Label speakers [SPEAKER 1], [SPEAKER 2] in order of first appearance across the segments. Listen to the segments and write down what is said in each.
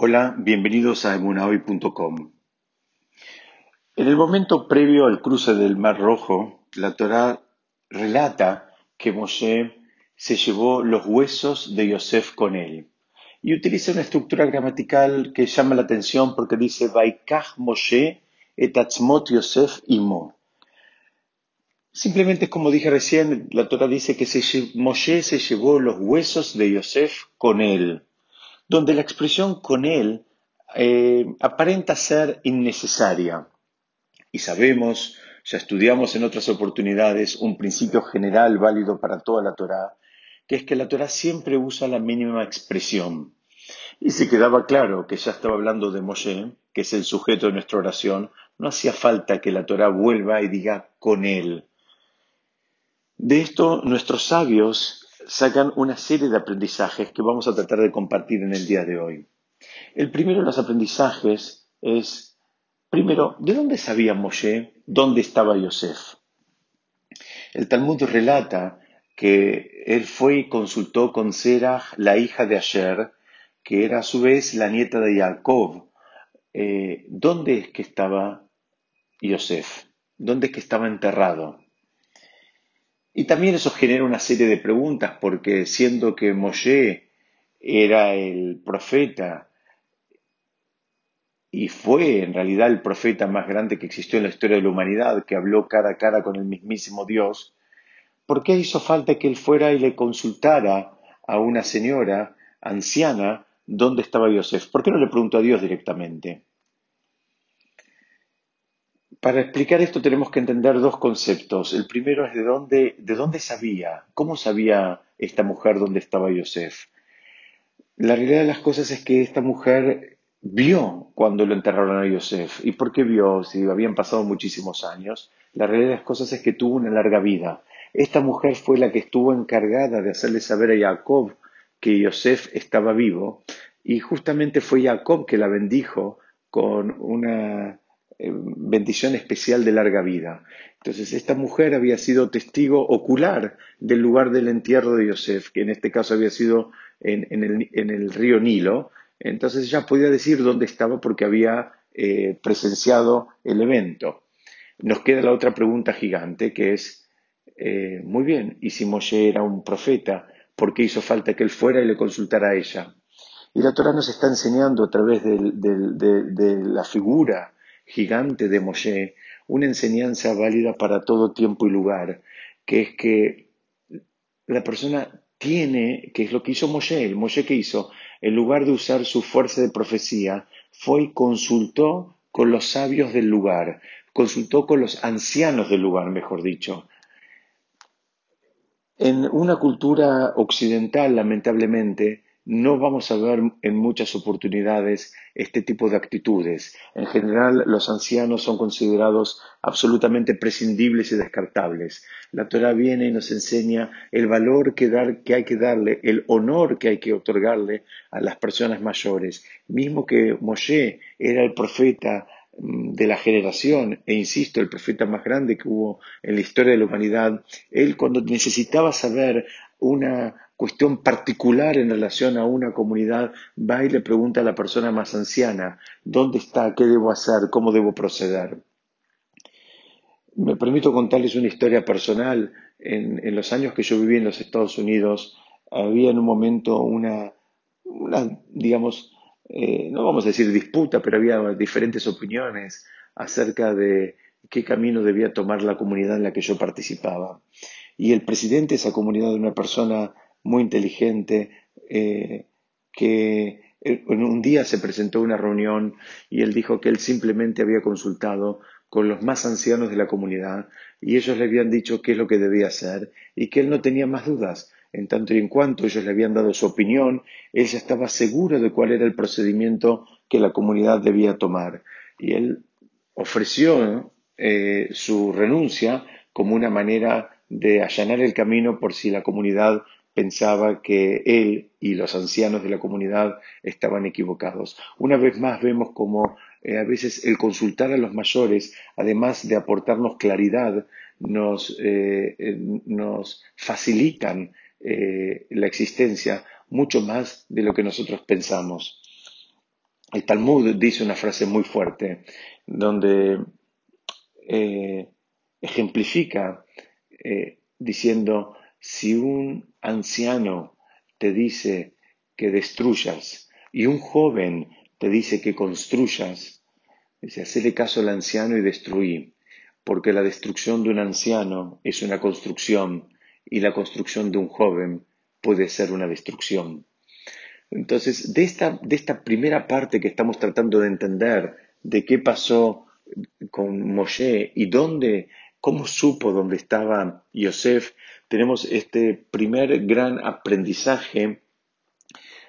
[SPEAKER 1] Hola, bienvenidos a emunahoy.com. En el momento previo al cruce del Mar Rojo, la Torá relata que Moshe se llevó los huesos de Yosef con él. Y utiliza una estructura gramatical que llama la atención porque dice Vaikach Moshe et Yosef imo. Simplemente como dije recién, la Torah dice que Moshe se llevó los huesos de Yosef con él donde la expresión con él eh, aparenta ser innecesaria. Y sabemos, ya estudiamos en otras oportunidades, un principio general válido para toda la Torá, que es que la Torá siempre usa la mínima expresión. Y si quedaba claro que ya estaba hablando de Moshe, que es el sujeto de nuestra oración, no hacía falta que la Torá vuelva y diga con él. De esto nuestros sabios sacan una serie de aprendizajes que vamos a tratar de compartir en el día de hoy. El primero de los aprendizajes es, primero, ¿de dónde sabía Moshe dónde estaba Yosef? El Talmud relata que él fue y consultó con Serah, la hija de Asher, que era a su vez la nieta de Jacob, eh, ¿dónde es que estaba Yosef? ¿Dónde es que estaba enterrado? Y también eso genera una serie de preguntas, porque siendo que Moshe era el profeta y fue en realidad el profeta más grande que existió en la historia de la humanidad, que habló cara a cara con el mismísimo Dios, ¿por qué hizo falta que él fuera y le consultara a una señora anciana dónde estaba Yosef? ¿Por qué no le preguntó a Dios directamente? Para explicar esto tenemos que entender dos conceptos. El primero es de dónde, de dónde sabía, cómo sabía esta mujer dónde estaba Yosef. La realidad de las cosas es que esta mujer vio cuando lo enterraron a Yosef. ¿Y por qué vio? Si habían pasado muchísimos años. La realidad de las cosas es que tuvo una larga vida. Esta mujer fue la que estuvo encargada de hacerle saber a Jacob que Yosef estaba vivo y justamente fue Jacob que la bendijo con una bendición especial de larga vida. Entonces, esta mujer había sido testigo ocular del lugar del entierro de Yosef, que en este caso había sido en, el, río Nilo. Entonces, ella podía decir dónde estaba porque había eh, presenciado el evento. Nos queda la otra pregunta gigante, que es, eh, muy bien, y si Moshe era un profeta, ¿por qué hizo falta que él fuera y le consultara a ella? Y la Torah nos está enseñando a través de la figura gigante de Moshe una enseñanza válida para todo tiempo y lugar, que es que la persona tiene, que es lo que hizo Moshe, el Moshe que hizo, en lugar de usar su fuerza de profecía, fue y consultó con los sabios del lugar, consultó con los ancianos del lugar, mejor dicho. En una cultura occidental, lamentablemente, no vamos a ver en muchas oportunidades este tipo de actitudes. En general, los ancianos son considerados absolutamente prescindibles y descartables. La Torah viene y nos enseña el valor que, que hay que darle, el honor que hay que otorgarle a las personas mayores. Mismo que Moshe era el profeta mm, de la generación, e insisto, el profeta más grande que hubo en la historia de la humanidad, él cuando necesitaba saber una cuestión particular en relación a una comunidad, va y le pregunta a la persona más anciana, ¿dónde está? ¿Qué debo hacer? ¿Cómo debo proceder? Me permito contarles una historia personal. En, los años que yo viví en los Estados Unidos, había en un momento una, digamos, eh, no vamos a decir disputa, pero había diferentes opiniones acerca de qué camino debía tomar la comunidad en la que yo participaba. Y el presidente de esa comunidad, una persona muy inteligente, eh, que en un día se presentó una reunión y él dijo que él simplemente había consultado con los más ancianos de la comunidad y ellos le habían dicho qué es lo que debía hacer y que él no tenía más dudas. En tanto y en cuanto ellos le habían dado su opinión, él ya estaba seguro de cuál era el procedimiento que la comunidad debía tomar. Y él ofreció eh, su renuncia como una manera de allanar el camino por si la comunidad pensaba que él y los ancianos de la comunidad estaban equivocados. Una vez más vemos como eh, a veces el consultar a los mayores, además de aportarnos claridad, nos, eh, nos facilitan eh, la existencia mucho más de lo que nosotros pensamos. el Talmud dice una frase muy fuerte donde eh, ejemplifica eh, diciendo, si un anciano te dice que destruyas y un joven te dice que construyas, dice, hacele caso al anciano y destruí, porque la destrucción de un anciano es una construcción y la construcción de un joven puede ser una destrucción. Entonces, de esta, de esta primera parte que estamos tratando de entender, de qué pasó con Moshe y dónde, cómo supo dónde estaba Yosef, tenemos este primer gran aprendizaje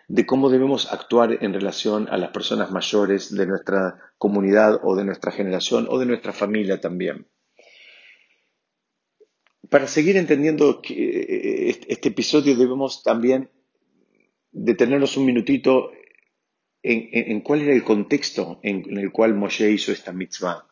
[SPEAKER 1] de cómo debemos actuar en relación a las personas mayores de nuestra comunidad o de nuestra generación o de nuestra familia también. Para seguir entendiendo eh, este episodio debemos también detenernos un minutito en, cuál era el contexto en, el cual Moshe hizo esta mitzvah.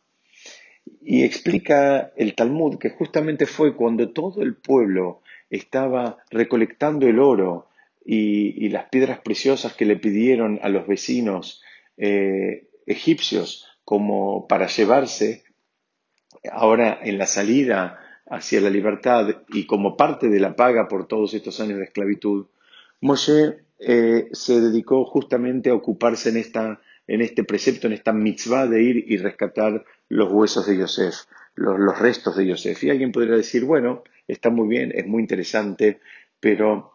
[SPEAKER 1] Y explica el Talmud que justamente fue cuando todo el pueblo estaba recolectando el oro y, las piedras preciosas que le pidieron a los vecinos eh, egipcios como para llevarse ahora en la salida hacia la libertad y como parte de la paga por todos estos años de esclavitud, Moshe eh, se dedicó justamente a ocuparse en, esta, en este precepto, en esta mitzvah de ir y rescatar los huesos de Yosef, los, restos de Yosef. Y alguien podría decir, bueno, está muy bien, es muy interesante, pero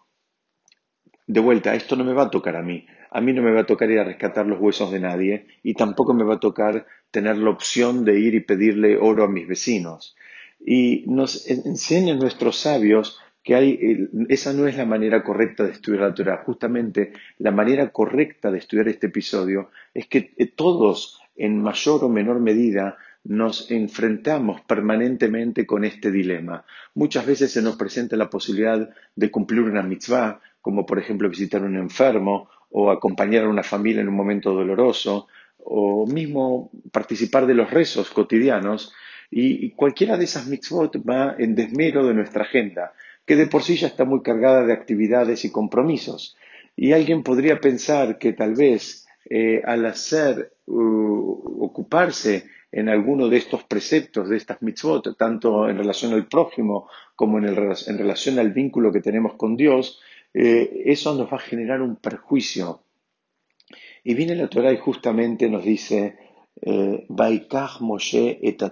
[SPEAKER 1] de vuelta, esto no me va a tocar a mí. A mí no me va a tocar ir a rescatar los huesos de nadie y tampoco me va a tocar tener la opción de ir y pedirle oro a mis vecinos. Y nos enseñan nuestros sabios que hay, esa no es la manera correcta de estudiar la Torah. Justamente la manera correcta de estudiar este episodio es que eh, todos, en mayor o menor medida, nos enfrentamos permanentemente con este dilema. Muchas veces se nos presenta la posibilidad de cumplir una mitzvah, como por ejemplo visitar a un enfermo o acompañar a una familia en un momento doloroso, o mismo participar de los rezos cotidianos, y cualquiera de esas mitzvot va en desmero de nuestra agenda que de por sí ya está muy cargada de actividades y compromisos. Y alguien podría pensar que tal vez eh, al hacer, uh, ocuparse en alguno de estos preceptos, de estas mitzvot, tanto en relación al prójimo como en, relación al vínculo que tenemos con Dios, eh, eso nos va a generar un perjuicio. Y viene la Torah y justamente nos dice, eh, Moshe et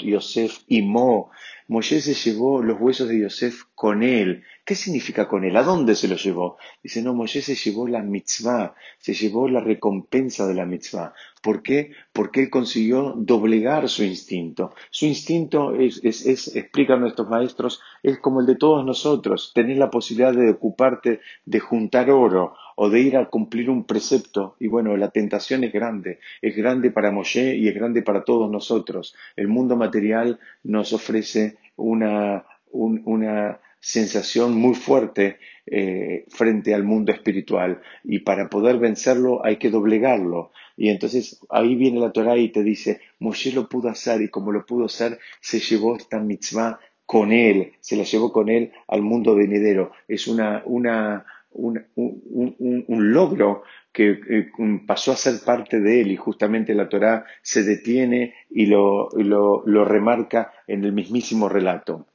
[SPEAKER 1] Yosef imo Moshe se llevó los huesos de Yosef con él. ¿Qué significa con él? ¿A dónde se los llevó? Dice, no, Moshe se llevó la mitzvah, se llevó la recompensa de la mitzvah. ¿Por qué? Porque él consiguió doblegar su instinto. Su instinto es, es, es, explican nuestros maestros, es como el de todos nosotros. Tener la posibilidad de ocuparte de juntar oro o de ir a cumplir un precepto. Y bueno, la tentación es grande. Es grande para Moshe y es grande para todos nosotros. El mundo material nos ofrece una, una sensación muy fuerte eh, frente al mundo espiritual y para poder vencerlo hay que doblegarlo. Y entonces ahí viene la Torah y te dice, Moshe lo pudo hacer y como lo pudo hacer, se llevó esta mitzvah con él, se la llevó con él al mundo venidero. Es una, una, un, un, logro que eh, pasó a ser parte de él y justamente la Torah se detiene y lo, lo, lo remarca en el mismísimo relato.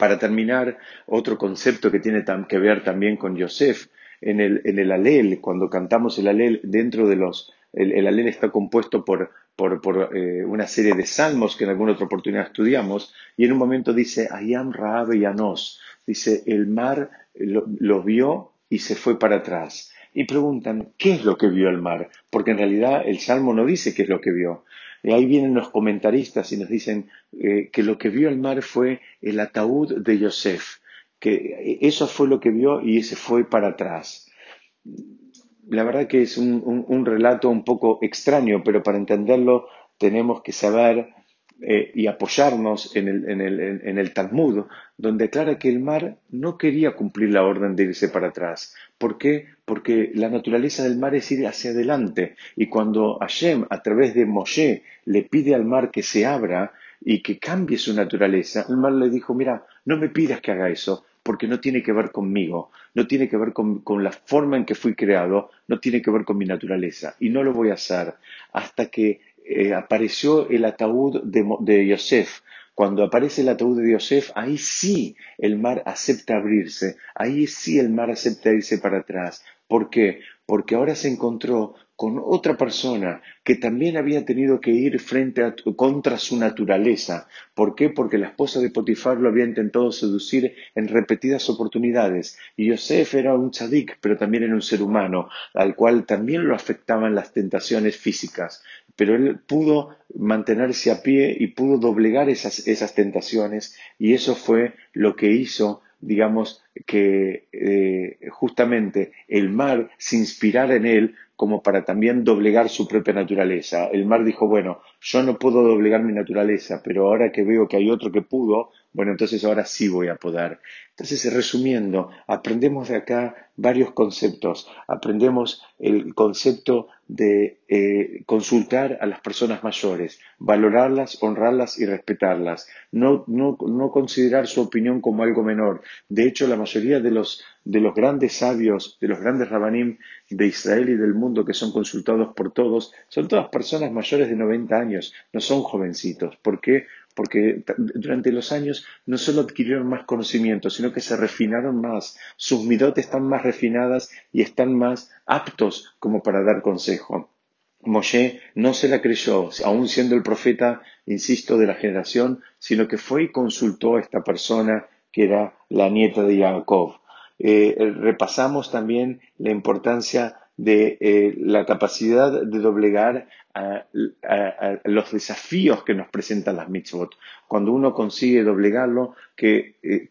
[SPEAKER 1] Para terminar, otro concepto que tiene que ver también con Yosef, en el, en el alel, cuando cantamos el alel, dentro de los, el, alel está compuesto por, por, por eh, una serie de salmos que en alguna otra oportunidad estudiamos, y en un momento dice, Ayam Raab y Anos, dice, el mar lo, lo vio y se fue para atrás. Y preguntan, ¿qué es lo que vio el mar? Porque en realidad el salmo no dice qué es lo que vio. Y ahí vienen los comentaristas y nos dicen eh, que lo que vio el mar fue el ataúd de Yosef, que eso fue lo que vio y ese fue para atrás. La verdad que es un relato un poco extraño, pero para entenderlo tenemos que saber eh, y apoyarnos en el, en, el, en el, Talmud, donde aclara que el mar no quería cumplir la orden de irse para atrás. ¿Por qué? Porque la naturaleza del mar es ir hacia adelante. Y cuando Hashem, a través de Moshe, le pide al mar que se abra y que cambie su naturaleza, el mar le dijo, mira, no me pidas que haga eso, porque no tiene que ver conmigo, no tiene que ver con, la forma en que fui creado, no tiene que ver con mi naturaleza. Y no lo voy a hacer hasta que eh, apareció el ataúd de, de Yosef, cuando aparece el ataúd de Yosef, ahí sí el mar acepta abrirse, ahí sí el mar acepta irse para atrás. ¿Por qué? Porque ahora se encontró con otra persona que también había tenido que ir frente a, contra su naturaleza. ¿Por qué? Porque la esposa de Potifar lo había intentado seducir en repetidas oportunidades. Y Yosef era un tzadik, pero también era un ser humano, al cual también lo afectaban las tentaciones físicas. Pero él pudo mantenerse a pie y pudo doblegar esas, esas tentaciones y eso fue lo que hizo digamos, que eh, justamente el mar se inspirara en él como para también doblegar su propia naturaleza. El mar dijo, bueno, yo no puedo doblegar mi naturaleza, pero ahora que veo que hay otro que pudo, bueno, entonces ahora sí voy a poder. Entonces, resumiendo, aprendemos de acá varios conceptos. Aprendemos el concepto de eh, consultar a las personas mayores, valorarlas, honrarlas y respetarlas. No, no, no, considerar su opinión como algo menor. De hecho, la mayoría de los, de los grandes sabios, de los grandes rabanim de Israel y del mundo que son consultados por todos, son todas personas mayores de 90 años, no son jovencitos. ¿Por qué? Porque durante los años no solo adquirieron más conocimiento, sino que se refinaron más, sus midotes están más refinadas y están más aptos como para dar consejo. Moshe no se la creyó, aún siendo el profeta, insisto, de la generación, sino que fue y consultó a esta persona que era la nieta de Jacob. Eh, repasamos también la importancia de eh, la capacidad de doblegar a, los desafíos que nos presentan las mitzvot. Cuando uno consigue doblegarlo, que, eh,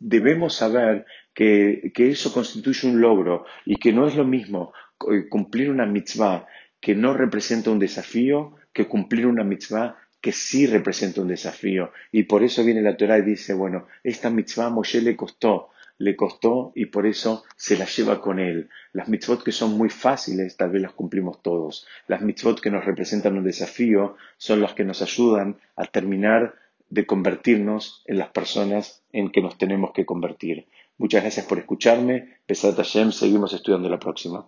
[SPEAKER 1] debemos saber que, eso constituye un logro y que no es lo mismo eh, cumplir una mitzvah que no representa un desafío que cumplir una mitzvah que sí representa un desafío. Y por eso viene la Torah y dice, bueno, esta mitzvah a Moshe le costó, le costó y por eso se la lleva con él. Las mitzvot que son muy fáciles, tal vez las cumplimos todos. Las mitzvot que nos representan un desafío son las que nos ayudan a terminar de convertirnos en las personas en que nos tenemos que convertir. Muchas gracias por escucharme. Pesat Hashem, seguimos estudiando la próxima.